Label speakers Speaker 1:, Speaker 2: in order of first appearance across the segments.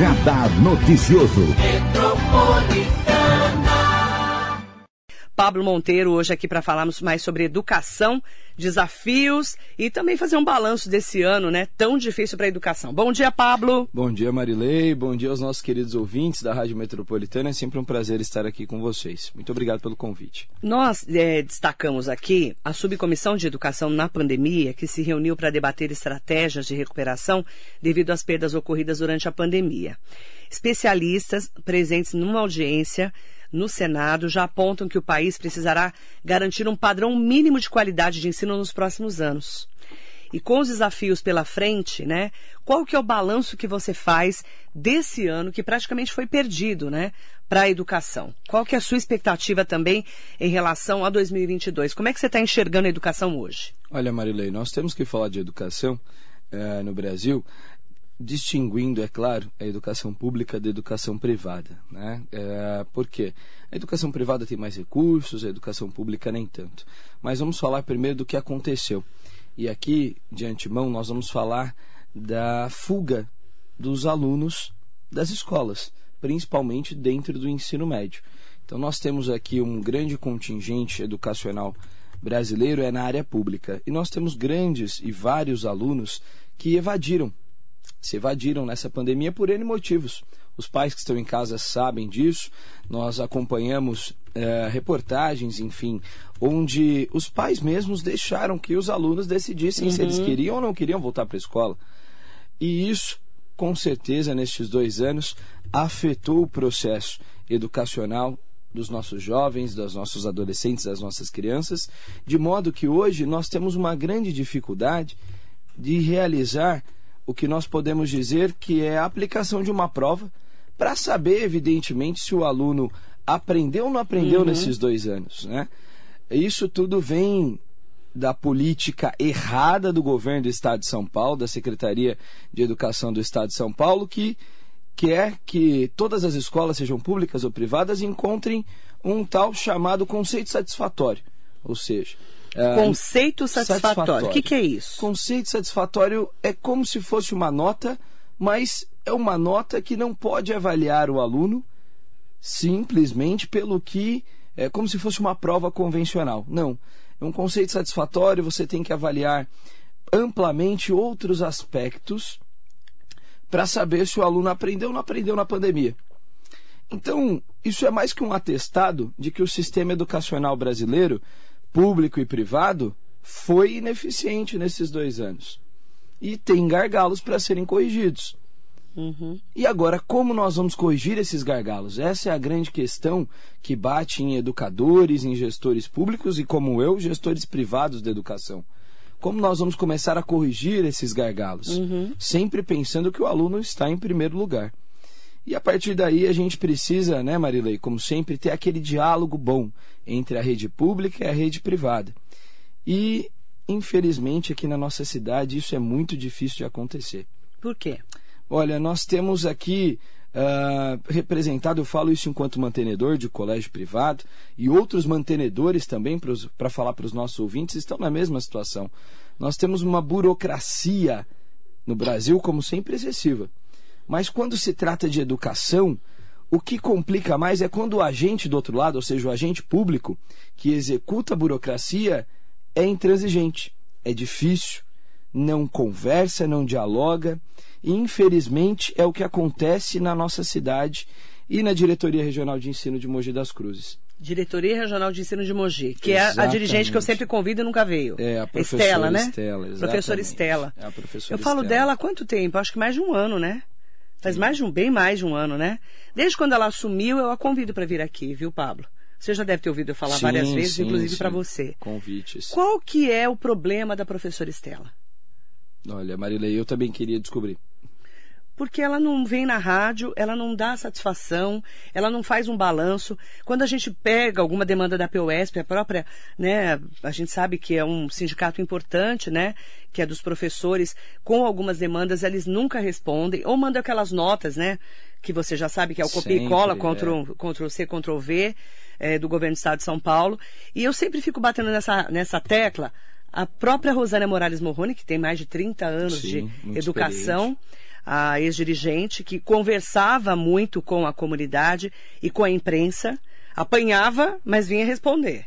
Speaker 1: Radar Noticioso.
Speaker 2: Pablo Monteiro hoje aqui para falarmos mais sobre educação, desafios e também fazer um balanço desse ano, né? Tão difícil para a educação. Bom dia, Pablo.
Speaker 3: Bom dia, Marilei. Bom dia aos nossos queridos ouvintes da Rádio Metropolitana. É sempre um prazer estar aqui com vocês. Muito obrigado pelo convite.
Speaker 2: Nós é, destacamos aqui a subcomissão de educação na pandemia, que se reuniu para debater estratégias de recuperação devido às perdas ocorridas durante a pandemia. Especialistas presentes numa audiência no Senado já apontam que o país precisará garantir um padrão mínimo de qualidade de ensino nos próximos anos. E com os desafios pela frente, né? Qual que é o balanço que você faz desse ano que praticamente foi perdido, né, para a educação? Qual que é a sua expectativa também em relação a 2022? Como é que você está enxergando a educação hoje?
Speaker 3: Olha, Marilei, nós temos que falar de educação eh, no Brasil distinguindo, é claro, a educação pública da educação privada. Né? É, por quê? A educação privada tem mais recursos, a educação pública nem tanto. Mas vamos falar primeiro do que aconteceu. E aqui, de antemão, nós vamos falar da fuga dos alunos das escolas, principalmente dentro do ensino médio. Então, nós temos aqui um grande contingente educacional brasileiro é na área pública. E nós temos grandes e vários alunos que evadiram se evadiram nessa pandemia por N motivos. Os pais que estão em casa sabem disso. Nós acompanhamos é, reportagens, enfim, onde os pais mesmos deixaram que os alunos decidissem uhum. se eles uhum. queriam ou não queriam voltar para a escola. E isso, com certeza, nestes dois anos, afetou o processo educacional dos nossos jovens, dos nossos adolescentes, das nossas crianças, de modo que hoje nós temos uma grande dificuldade de realizar o que nós podemos dizer que é a aplicação de uma prova para saber, evidentemente, se o aluno aprendeu ou não aprendeu uhum. nesses dois anos. Né? Isso tudo vem da política errada do governo do Estado de São Paulo, da Secretaria de Educação do Estado de São Paulo, que quer que todas as escolas, sejam públicas ou privadas, encontrem um tal chamado conceito satisfatório. Ou seja,
Speaker 2: é, Conceito satisfatório. satisfatório. O que, que é isso?
Speaker 3: Conceito satisfatório é como se fosse uma nota, mas é uma nota que não pode avaliar o aluno simplesmente pelo que é como se fosse uma prova convencional. Não. É um conceito satisfatório, você tem que avaliar amplamente outros aspectos para saber se o aluno aprendeu ou não aprendeu na pandemia. Então, isso é mais que um atestado de que o sistema educacional brasileiro público e privado, foi ineficiente nesses dois anos. E tem gargalos para serem corrigidos. Uhum. E agora, como nós vamos corrigir esses gargalos? Essa é a grande questão que bate em educadores, em gestores públicos e, como eu, gestores privados da educação. Como nós vamos começar a corrigir esses gargalos? Uhum. Sempre pensando que o aluno está em primeiro lugar. E a partir daí a gente precisa, né, Marilei, como sempre, ter aquele diálogo bom entre a rede pública e a rede privada. E, infelizmente, aqui na nossa cidade isso é muito difícil de acontecer.
Speaker 2: Por quê?
Speaker 3: Olha, nós temos aqui uh, representado, eu falo isso enquanto mantenedor de colégio privado, e outros mantenedores também, para falar para os nossos ouvintes, estão na mesma situação. Nós temos uma burocracia no Brasil, como sempre, excessiva. Mas quando se trata de educação, o que complica mais é quando o agente do outro lado, ou seja, o agente público, que executa a burocracia, é intransigente, é difícil, não conversa, não dialoga. E, infelizmente, é o que acontece na nossa cidade e na Diretoria Regional de Ensino de Mogi das Cruzes.
Speaker 2: Diretoria Regional de Ensino de Mogi, que Exatamente. é a dirigente que eu sempre convido e nunca veio.
Speaker 3: É, a professora Estela,
Speaker 2: né?
Speaker 3: Estela, exatamente.
Speaker 2: Professora Estela.
Speaker 3: É a professora
Speaker 2: eu falo
Speaker 3: Estela.
Speaker 2: dela há quanto tempo? Acho que mais de um ano, né? Faz mais de um, bem mais de um ano, né? Desde quando ela assumiu, eu a convido para vir aqui, viu, Pablo? Você já deve ter ouvido eu falar sim, várias vezes, sim, inclusive para você.
Speaker 3: Convites.
Speaker 2: Qual que é o problema da professora Estela?
Speaker 3: Olha, Marilei, eu também queria descobrir
Speaker 2: porque ela não vem na rádio, ela não dá satisfação, ela não faz um balanço. Quando a gente pega alguma demanda da POSP, a própria, né, a gente sabe que é um sindicato importante, né, que é dos professores, com algumas demandas eles nunca respondem, ou mandam aquelas notas, né, que você já sabe que é o copia e cola, Ctrl, é. Ctrl C, Ctrl V, é, do governo do estado de São Paulo. E eu sempre fico batendo nessa, nessa tecla, a própria Rosana Morales Morrone, que tem mais de 30 anos Sim, de educação, a ex-dirigente, que conversava muito com a comunidade e com a imprensa, apanhava, mas vinha responder.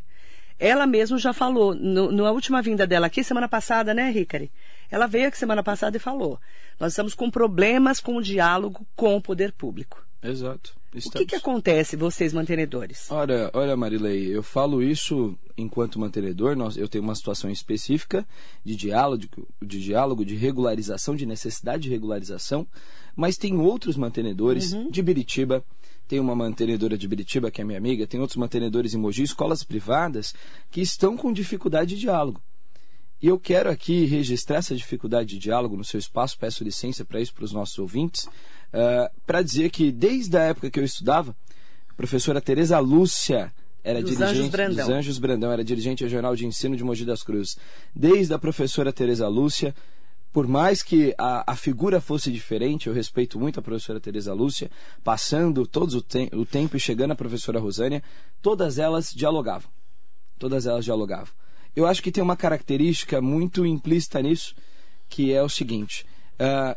Speaker 2: Ela mesma já falou, no, na última vinda dela aqui, semana passada, né, Ricari? Ela veio aqui semana passada e falou: nós estamos com problemas com o diálogo com o poder público.
Speaker 3: Exato.
Speaker 2: Estamos. O que, que acontece, vocês mantenedores?
Speaker 3: Olha, olha, Marilei, eu falo isso enquanto mantenedor. Nós, eu tenho uma situação específica de diálogo, de diálogo, de regularização, de necessidade de regularização, mas tem outros mantenedores uhum. de Biritiba. Tem uma mantenedora de Biritiba, que é minha amiga, tem outros mantenedores em Mogi, escolas privadas, que estão com dificuldade de diálogo. E eu quero aqui registrar essa dificuldade de diálogo no seu espaço, peço licença para isso para os nossos ouvintes, uh, eh, para dizer que desde a época que eu estudava, a professora Tereza Lúcia era
Speaker 2: dos
Speaker 3: dirigente
Speaker 2: Anjos Brandão.
Speaker 3: dos Anjos Brandão, era dirigente regional de ensino de Mogi das Cruzes. Desde a professora Tereza Lúcia, por mais que a, a, figura fosse diferente, eu respeito muito a professora Tereza Lúcia, passando todo o, te o tempo e chegando a professora Rosânia, todas elas dialogavam. Todas elas dialogavam. Eu acho que tem uma característica muito implícita nisso, que é o seguinte: uh,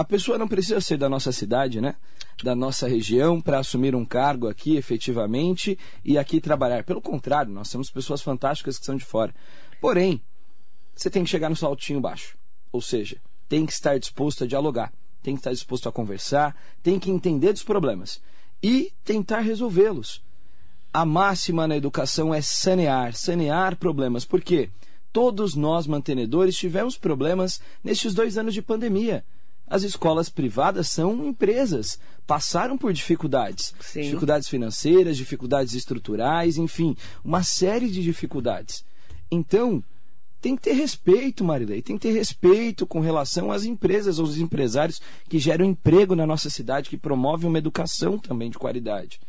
Speaker 3: a pessoa não precisa ser da nossa cidade, né? Da nossa região para assumir um cargo aqui efetivamente e aqui trabalhar. Pelo contrário, nós temos pessoas fantásticas que são de fora. Porém, você tem que chegar no saltinho baixo. Ou seja, tem que estar disposto a dialogar, tem que estar disposto a conversar, tem que entender dos problemas e tentar resolvê-los a máxima na educação é sanear, sanear problemas. Por quê? Todos nós, mantenedores, tivemos problemas nestes dois anos de pandemia. As escolas privadas são empresas, passaram por dificuldades.
Speaker 2: Sim.
Speaker 3: Dificuldades financeiras, dificuldades estruturais, enfim, uma série de dificuldades. Então, tem que ter respeito, Marilei, tem que ter respeito com relação às empresas, aos empresários que geram emprego na nossa cidade, que promovem uma educação também de qualidade.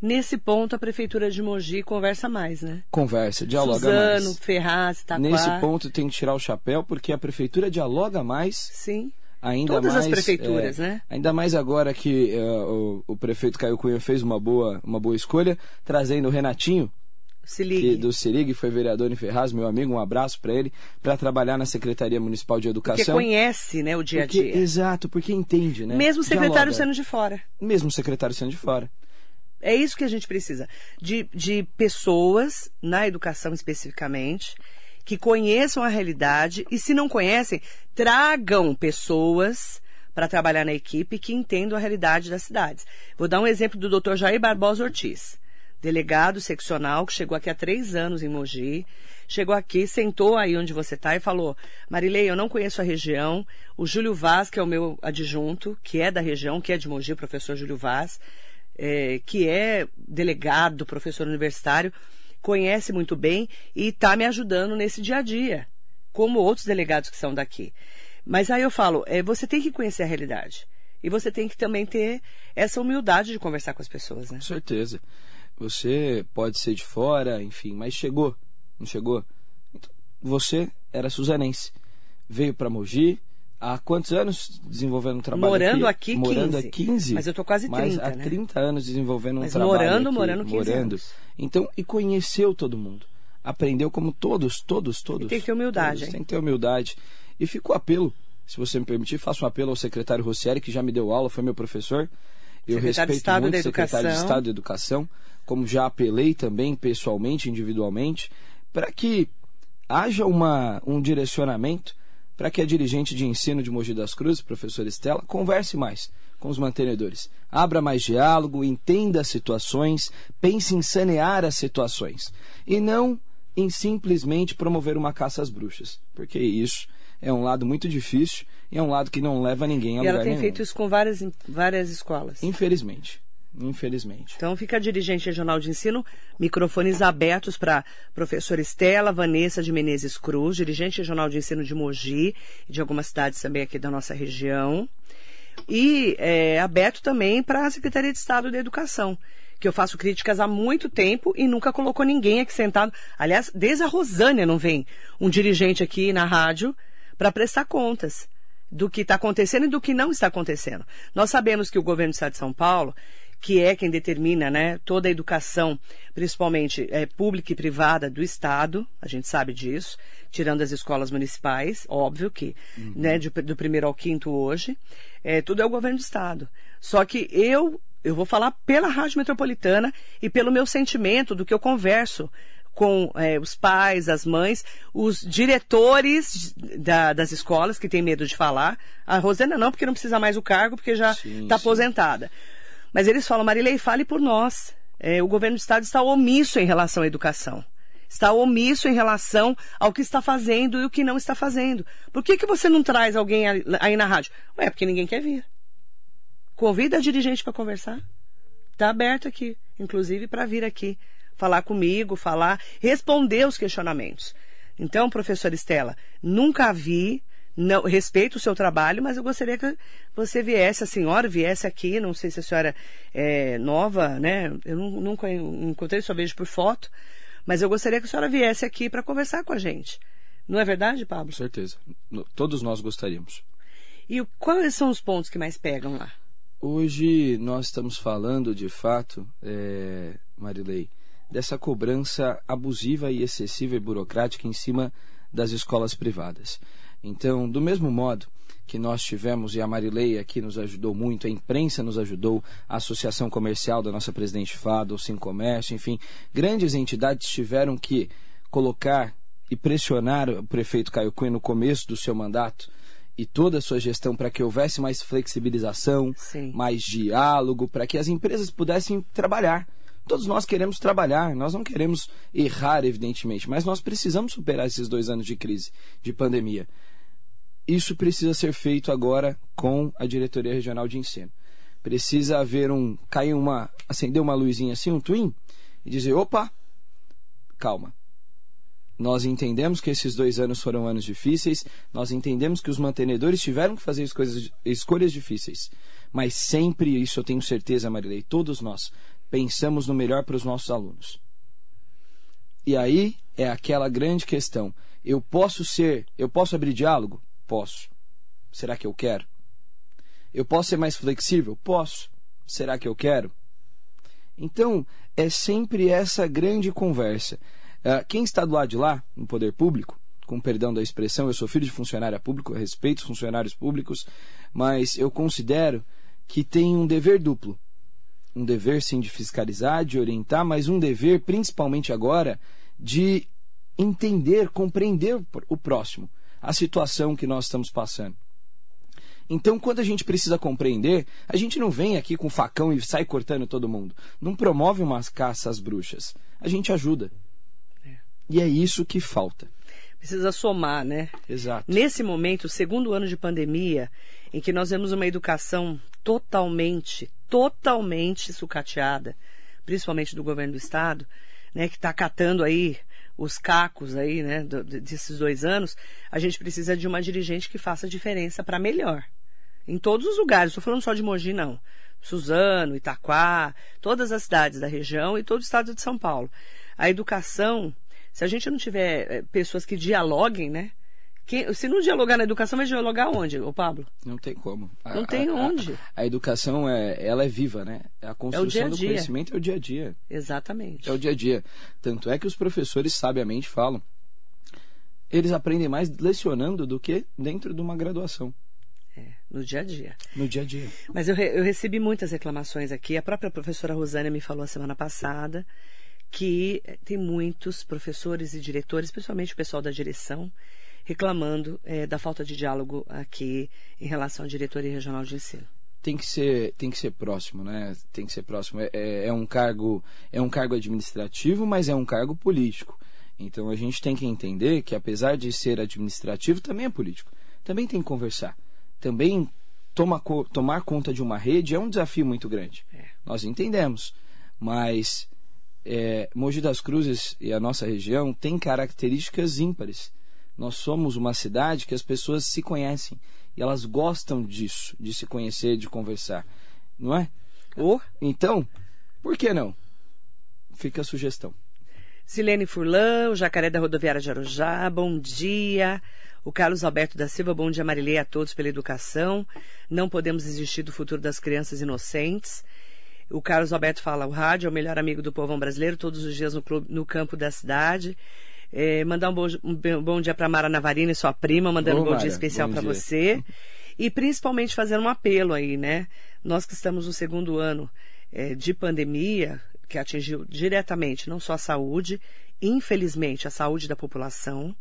Speaker 2: Nesse ponto, a Prefeitura de Mogi conversa mais, né?
Speaker 3: Conversa, dialoga
Speaker 2: Suzano,
Speaker 3: mais.
Speaker 2: Ferraz, Itaquá.
Speaker 3: Nesse ponto tem que tirar o chapéu, porque a Prefeitura dialoga mais.
Speaker 2: Sim.
Speaker 3: Ainda
Speaker 2: Todas
Speaker 3: mais,
Speaker 2: as prefeituras,
Speaker 3: é,
Speaker 2: né?
Speaker 3: Ainda mais agora que é, o, o, prefeito Caio Cunha fez uma boa, uma boa escolha, trazendo o Renatinho,
Speaker 2: que,
Speaker 3: do foi vereador em Ferraz, meu amigo, um abraço para ele, para trabalhar na Secretaria Municipal de Educação.
Speaker 2: Porque conhece né, o dia a
Speaker 3: dia.
Speaker 2: dia.
Speaker 3: Exato, porque entende, né?
Speaker 2: Mesmo o secretário Dialoga. sendo de fora.
Speaker 3: Mesmo o secretário sendo de fora.
Speaker 2: É isso que a gente precisa. De, de pessoas, na educação especificamente, que conheçam a realidade e, se não conhecem, tragam pessoas para trabalhar na equipe que entendam a realidade das cidades. Vou dar um exemplo do Dr. Jair Barbosa Ortiz, delegado seccional que chegou aqui há três anos em Mogi. Chegou aqui, sentou aí onde você está e falou: Marilei, eu não conheço a região. O Júlio Vaz, que é o meu adjunto, que é da região, que é de Mogi, o professor Júlio Vaz, é, que é delegado, professor universitário, conhece muito bem e está me ajudando nesse dia a dia, como outros delegados que são daqui. Mas aí eu falo, é, você tem que conhecer a realidade. E você tem que também ter essa humildade de conversar com as pessoas, né?
Speaker 3: Com certeza. Você pode ser de fora, enfim, mas chegou, não chegou? Então, você era suzanense. Veio para Mogi, há quantos anos desenvolvendo um trabalho
Speaker 2: morando
Speaker 3: aqui?
Speaker 2: aqui
Speaker 3: morando
Speaker 2: 15.
Speaker 3: há 15.
Speaker 2: Mas eu tô quase 30,
Speaker 3: mas há
Speaker 2: né?
Speaker 3: 30 anos desenvolvendo um
Speaker 2: mas
Speaker 3: trabalho
Speaker 2: morando,
Speaker 3: aqui,
Speaker 2: morando 15
Speaker 3: morando.
Speaker 2: anos.
Speaker 3: Então, e conheceu todo mundo. Aprendeu como todos, todos, todos.
Speaker 2: E tem que ter humildade,
Speaker 3: todos? Tem que ter humildade. E ficou apelo, se você me permitir, faço um apelo ao secretário Rossieri, que já me deu aula, foi meu professor. Eu
Speaker 2: secretário
Speaker 3: respeito
Speaker 2: de Estado
Speaker 3: muito
Speaker 2: da
Speaker 3: o secretário de
Speaker 2: Educação.
Speaker 3: Estado de Educação, como já apelei também pessoalmente, individualmente, para que haja uma, um direcionamento para que a dirigente de ensino de Mogi das Cruzes, professora Estela, converse mais com os mantenedores. Abra mais diálogo, entenda as situações, pense em sanear as situações. E não em simplesmente promover uma caça às bruxas. Porque isso é um lado muito difícil e é um lado que não leva ninguém a
Speaker 2: E
Speaker 3: lugar
Speaker 2: ela tem
Speaker 3: nenhum.
Speaker 2: feito isso com várias, várias escolas.
Speaker 3: Infelizmente. Infelizmente.
Speaker 2: Então fica a dirigente regional de ensino, microfones abertos para professora Estela Vanessa de Menezes Cruz, dirigente regional de ensino de Mogi e de algumas cidades também aqui da nossa região. E é, aberto também para a Secretaria de Estado da Educação, que eu faço críticas há muito tempo e nunca colocou ninguém aqui sentado. Aliás, desde a Rosânia não vem um dirigente aqui na rádio para prestar contas do que está acontecendo e do que não está acontecendo. Nós sabemos que o governo do Estado de São Paulo que é quem determina né, toda a educação, principalmente é, pública e privada do Estado, a gente sabe disso, tirando as escolas municipais, óbvio que, uhum. né, de, do primeiro ao quinto hoje, é, tudo é o governo do Estado. Só que eu, eu vou falar pela Rádio Metropolitana e pelo meu sentimento do que eu converso com é, os pais, as mães, os diretores da, das escolas que têm medo de falar. A Rosana não, porque não precisa mais o cargo, porque já está aposentada. Mas eles falam, Marilei, fale por nós. É, o governo do Estado está omisso em relação à educação. Está omisso em relação ao que está fazendo e o que não está fazendo. Por que, que você não traz alguém aí na rádio? Ué, porque ninguém quer vir. Convida a dirigente para conversar. Está aberto aqui, inclusive para vir aqui falar comigo, falar, responder os questionamentos. Então, professora Estela, nunca vi, não, respeito o seu trabalho, mas eu gostaria que você viesse, a senhora viesse aqui, não sei se a senhora é nova, né? Eu nunca encontrei, só vejo por foto, mas eu gostaria que a senhora viesse aqui para conversar com a gente. Não é verdade, Pablo? Com
Speaker 3: certeza. Todos nós gostaríamos.
Speaker 2: E quais são os pontos que mais pegam lá?
Speaker 3: Hoje nós estamos falando, de fato, é, Marilei, dessa cobrança abusiva e excessiva e burocrática em cima das escolas privadas. Então, do mesmo modo que nós tivemos, e a Marilei aqui nos ajudou muito, a imprensa nos ajudou, a Associação Comercial da nossa presidente Fada, o Sim Comércio, enfim, grandes entidades tiveram que colocar e pressionar o prefeito Caio Cunha no começo do seu mandato e toda a sua gestão para que houvesse mais flexibilização, Sim. mais diálogo, para que as empresas pudessem trabalhar Todos nós queremos trabalhar, nós não queremos errar, evidentemente, mas nós precisamos superar esses dois anos de crise, de pandemia. Isso precisa ser feito agora com a diretoria regional de ensino. Precisa haver um. cair uma. acender uma luzinha assim, um twin, e dizer: opa, calma. Nós entendemos que esses dois anos foram anos difíceis, nós entendemos que os mantenedores tiveram que fazer escolhas, escolhas difíceis. Mas sempre, isso eu tenho certeza, Marilei, todos nós pensamos no melhor para os nossos alunos. E aí é aquela grande questão. Eu posso ser, eu posso abrir diálogo? Posso. Será que eu quero? Eu posso ser mais flexível? Posso. Será que eu quero? Então, é sempre essa grande conversa. Uh, quem está do lado de lá, no poder público, com perdão da expressão, eu sou filho de funcionário público, eu respeito os funcionários públicos, mas eu considero que tem um dever duplo um dever sim de fiscalizar, de orientar, mas um dever principalmente agora de entender, compreender o próximo, a situação que nós estamos passando. Então, quando a gente precisa compreender, a gente não vem aqui com facão e sai cortando todo mundo. Não promove umas caças às bruxas. A gente ajuda. É. E é isso que falta.
Speaker 2: Precisa somar, né?
Speaker 3: Exato.
Speaker 2: Nesse momento, segundo ano de pandemia, em que nós vemos uma educação totalmente, totalmente sucateada, principalmente do governo do estado, né, que está catando aí os cacos aí, né, do, desses dois anos, a gente precisa de uma dirigente que faça diferença para melhor. Em todos os lugares, estou falando só de Mogi, não. Suzano, Itaquá, todas as cidades da região e todo o estado de São Paulo. A educação, se a gente não tiver eh, pessoas que dialoguem, né, quem, se não dialogar na educação, vai dialogar onde, o Pablo?
Speaker 3: Não tem como.
Speaker 2: Não a, tem onde.
Speaker 3: A, a, educação, é, ela é viva, né? A construção é dia do conhecimento é o dia a dia.
Speaker 2: Exatamente.
Speaker 3: É o dia a dia. Tanto é que os professores sabiamente falam. Eles aprendem mais lecionando do que dentro de uma graduação.
Speaker 2: É, no dia a dia.
Speaker 3: No dia a dia.
Speaker 2: Mas eu, eu recebi muitas reclamações aqui. A própria professora Rosânia me falou a semana passada que tem muitos professores e diretores, principalmente o pessoal da direção, reclamando é, da falta de diálogo aqui em relação à diretoria regional de ensino
Speaker 3: tem que ser tem que ser próximo né? Tem que ser próximo. É, é, é, um cargo é um cargo administrativo mas é um cargo político. Então a gente tem que entender que apesar de ser administrativo também é político. Também tem que conversar. Também toma, tomar conta de uma rede é um desafio muito grande. É. nós entendemos. Mas é, Mogi das Cruzes e a nossa região tem características ímpares nós somos uma cidade que as pessoas se conhecem e elas gostam disso, de se conhecer, de conversar, não é?
Speaker 2: Oh.
Speaker 3: Então, por que não? Fica a sugestão.
Speaker 2: Silene Furlan, o Jacaré da Rodoviária de Arujá, bom dia. O Carlos Alberto da Silva, bom dia, Marilei, a todos pela educação. Não podemos desistir do futuro das crianças inocentes. O Carlos Alberto fala: o rádio é o melhor amigo do povão brasileiro, todos os dias no, clube, no campo da cidade. É, mandar um bom, um bom dia para Mara Navarina e sua prima, mandando Ô, um bom Mara, dia especial para você. E principalmente fazer um apelo aí, né? Nós que estamos no segundo ano é, de pandemia, que atingiu diretamente não só a saúde, infelizmente a saúde da população,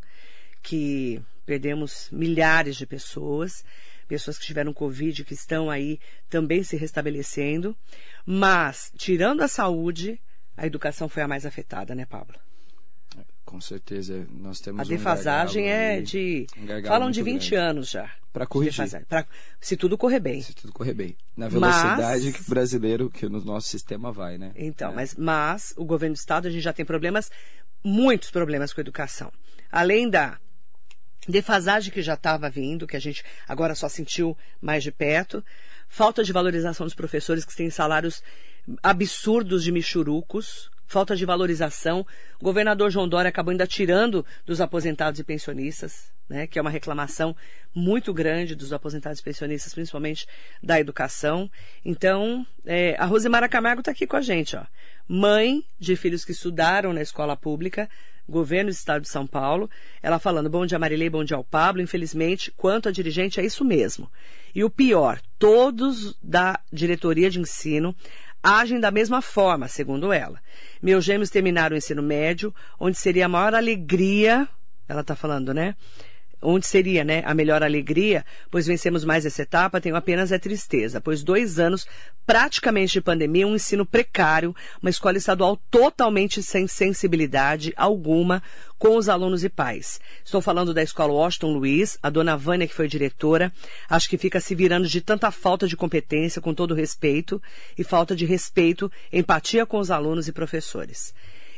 Speaker 2: que perdemos milhares de pessoas, pessoas que tiveram Covid, que estão aí também se restabelecendo. Mas, tirando a saúde, a educação foi a mais afetada, né, Pablo?
Speaker 3: Com certeza, nós temos
Speaker 2: A defasagem
Speaker 3: um
Speaker 2: é de. Um falam de 20 grande. anos já.
Speaker 3: Para corrigir.
Speaker 2: Pra, se tudo correr bem.
Speaker 3: Se tudo correr bem. Na velocidade mas, que o brasileiro, que no nosso sistema vai, né?
Speaker 2: Então,
Speaker 3: é.
Speaker 2: mas, mas o governo do Estado, a gente já tem problemas, muitos problemas com a educação. Além da defasagem que já estava vindo, que a gente agora só sentiu mais de perto, falta de valorização dos professores que têm salários absurdos de michurucos, falta de valorização. O governador João Dória acabou ainda tirando dos aposentados e pensionistas, né, que é uma reclamação muito grande dos aposentados e pensionistas, principalmente da educação. Então, é, a Rosemara Camargo está aqui com a gente, ó. Mãe de filhos que estudaram na escola pública, governo do estado de São Paulo. Ela falando, bom dia Marilei, bom dia ao Pablo. Infelizmente, quanto a dirigente, é isso mesmo. E o pior, todos da diretoria de ensino agem da mesma forma, segundo ela. Meus gêmeos terminaram o ensino médio, onde seria a maior alegria, ela está falando, né? Onde seria né, a melhor alegria, pois vencemos mais essa etapa, tenho apenas a tristeza, pois dois anos praticamente de pandemia, um ensino precário, uma escola estadual totalmente sem sensibilidade alguma com os alunos e pais. Estou falando da escola Washington Luiz, a dona Vânia, que foi diretora, acho que fica se virando de tanta falta de competência, com todo respeito, e falta de respeito, empatia com os alunos e professores.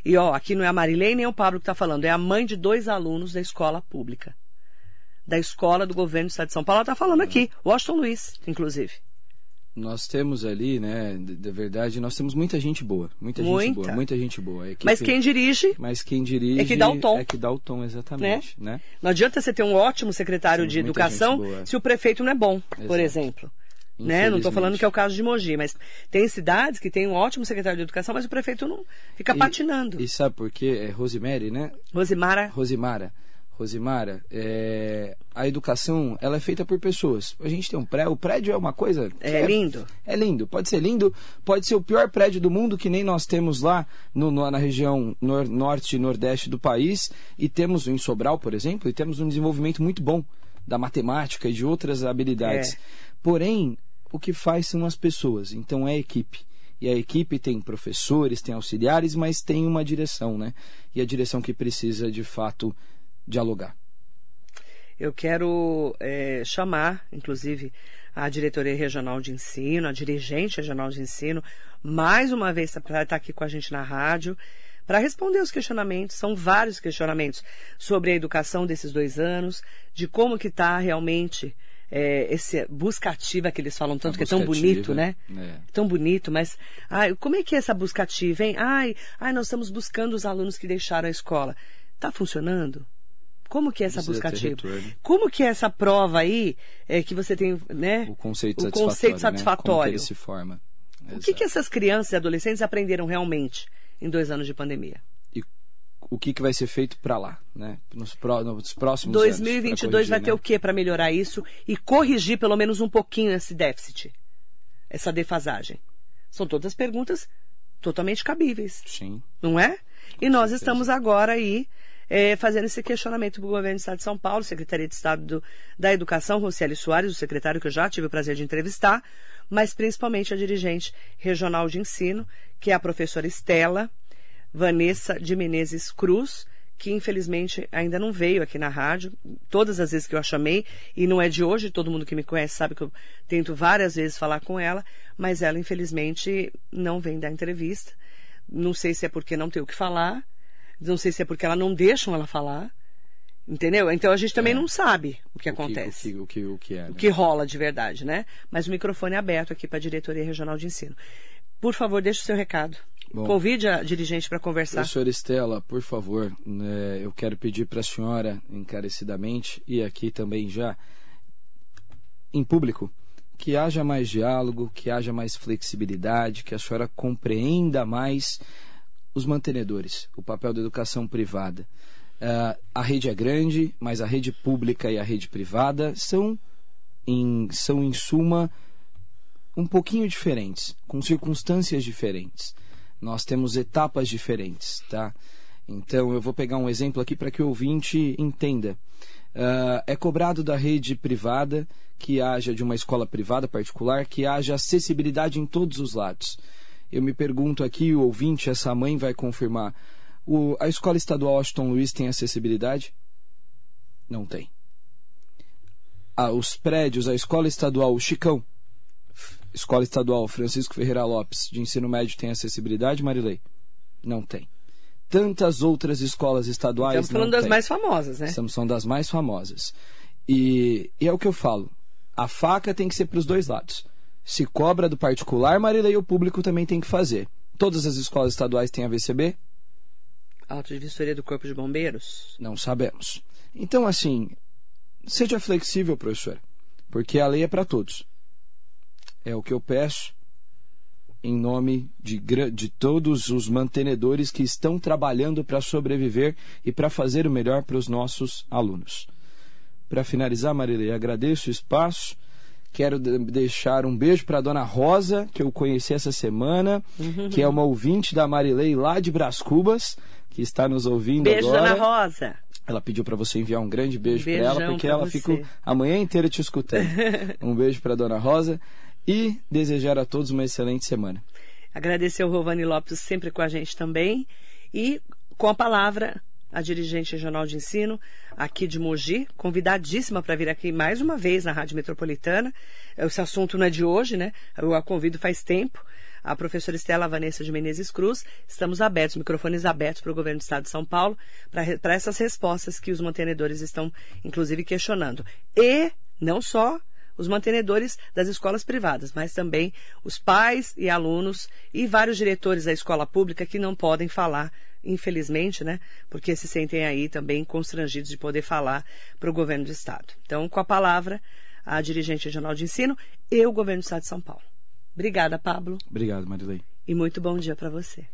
Speaker 2: E ó, aqui não é a Marilene nem o Pablo que está falando, é a mãe de dois alunos da escola pública da escola do governo do estado de São Paulo. Ela está falando aqui, Washington Luiz, inclusive.
Speaker 3: Nós temos ali, né, de verdade, nós temos muita gente boa, muita, muita. gente boa, muita gente boa.
Speaker 2: Equipe, mas quem dirige?
Speaker 3: Mas quem dirige
Speaker 2: é que dá o tom.
Speaker 3: É que dá o tom, exatamente, né? né?
Speaker 2: Não adianta você ter um ótimo secretário de educação se o prefeito não é bom, Exato. por exemplo. Né? Não estou falando que é o caso de Mogi, mas tem cidades que tem um ótimo secretário de educação, mas o prefeito não fica
Speaker 3: e,
Speaker 2: patinando.
Speaker 3: E sabe por quê? É Rosemary, né?
Speaker 2: Rosimara.
Speaker 3: Rosimara. Rosimara, é, a educação ela é feita por pessoas. A gente tem um prédio, o prédio é uma coisa.
Speaker 2: É, é, lindo.
Speaker 3: É lindo, pode ser lindo, pode ser o pior prédio do mundo, que nem nós temos lá no, no, na região nor, norte e nordeste do país, e temos em Sobral, por exemplo, e temos um desenvolvimento muito bom da matemática e de outras habilidades. É. Porém, o que faz são as pessoas, então é a equipe. E a equipe tem professores, tem auxiliares, mas tem uma direção, né? E a direção que precisa, de fato, dialogar.
Speaker 2: Eu quero é, chamar, inclusive, a diretoria regional de ensino, a dirigente regional de ensino, mais uma vez para estar aqui com a gente na rádio, para responder os questionamentos. São vários questionamentos sobre a educação desses dois anos, de como que está realmente é, esse busca ativa que eles falam tanto, que é tão bonito, né? É. Tão bonito, mas ai, como é que é essa busca ativa, hein? Ai, ai, nós estamos buscando os alunos que deixaram a escola. Está funcionando? Como que é essa busca ativa? Como que é essa prova aí é, que você tem, né?
Speaker 3: O conceito o satisfatório. Conceito satisfatório. Né? Como ele se forma.
Speaker 2: O que, que essas crianças e adolescentes aprenderam realmente em dois anos de pandemia?
Speaker 3: E o que, que vai ser feito para lá, né? Nos, pró nos próximos
Speaker 2: 2022
Speaker 3: anos. 2022
Speaker 2: vai né? ter o que para melhorar isso e corrigir pelo menos um pouquinho esse déficit, essa defasagem? São todas perguntas totalmente cabíveis.
Speaker 3: Sim.
Speaker 2: Não é? e nós estamos agora aí é, fazendo esse questionamento para o governo do Estado de São Paulo, Secretaria de Estado do, da Educação, Rocieli Soares, o secretário que eu já tive o prazer de entrevistar, mas principalmente a dirigente regional de ensino, que é a professora Estela Vanessa de Menezes Cruz, que infelizmente ainda não veio aqui na rádio. Todas as vezes que eu a chamei, e não é de hoje, todo mundo que me conhece sabe que eu tento várias vezes falar com ela, mas ela infelizmente não vem dar entrevista. Não sei se é porque não tem o que falar, não sei se é porque ela não deixam ela falar. Entendeu? Então a gente também é. não sabe o que o acontece.
Speaker 3: Que, o, que, o, que, o, que é,
Speaker 2: né? o que rola de verdade, né? Mas o microfone é aberto aqui para a Diretoria Regional de Ensino. Por favor, deixe o seu recado. Bom, Convide a dirigente para conversar.
Speaker 3: Professora Estela, por favor, né, eu quero pedir para a senhora, encarecidamente, e aqui também já em público, que haja mais diálogo, que haja mais flexibilidade, que a senhora compreenda mais os mantenedores, o papel da educação privada. Uh, a rede é grande, mas a rede pública e a rede privada são, em, são em suma, um pouquinho diferentes, com circunstâncias diferentes. Nós temos etapas diferentes, tá? Então, eu vou pegar um exemplo aqui para que o ouvinte entenda. Uh, é cobrado da rede privada que haja, de uma escola privada particular, que haja acessibilidade em todos os lados. Eu me pergunto aqui, o ouvinte, essa mãe vai confirmar. O, a escola estadual Washington Luiz tem acessibilidade? Não tem. Ah, os prédios, a escola estadual Chicão, escola estadual Francisco Ferreira Lopes, de ensino médio, tem acessibilidade, Marilei? Não tem. Tantas outras escolas estaduais.
Speaker 2: Estamos falando das
Speaker 3: tem.
Speaker 2: mais famosas, né?
Speaker 3: Estamos falando das mais famosas. E, e é o que eu falo. A faca tem que ser para os dois lados. Se cobra do particular, Marilei, o público também tem que fazer. Todas as escolas estaduais têm AVCB?
Speaker 2: Auto de vistoria do Corpo de Bombeiros?
Speaker 3: Não sabemos. Então, assim, seja flexível, professor, porque a lei é para todos. É o que eu peço em nome de, de todos os mantenedores que estão trabalhando para sobreviver e para fazer o melhor para os nossos alunos. Para finalizar, Marilei, agradeço o espaço. Quero deixar um beijo para a dona Rosa, que eu conheci essa semana, uhum. que é uma ouvinte da Marilei lá de Brás Cubas, que está nos ouvindo
Speaker 2: beijo,
Speaker 3: agora.
Speaker 2: Beijo, dona Rosa.
Speaker 3: Ela pediu para você enviar um grande beijo para ela, porque ela você. ficou a manhã inteira te escutando. um beijo para dona Rosa e desejar a todos uma excelente semana.
Speaker 2: Agradecer ao Rovani Lopes sempre com a gente também e com a palavra a dirigente regional de ensino aqui de Mogi, convidadíssima para vir aqui mais uma vez na Rádio Metropolitana. Esse assunto não é de hoje, né? Eu a convido faz tempo. A professora Estela Vanessa de Menezes Cruz, estamos abertos, microfones abertos para o governo do Estado de São Paulo, para essas respostas que os mantenedores estão, inclusive, questionando. E não só os mantenedores das escolas privadas, mas também os pais e alunos e vários diretores da escola pública que não podem falar infelizmente, né? Porque se sentem aí também constrangidos de poder falar para o governo do Estado. Então, com a palavra, a dirigente regional de ensino e o governo do Estado de São Paulo. Obrigada, Pablo.
Speaker 3: Obrigado, Marilei.
Speaker 2: E muito bom dia para você.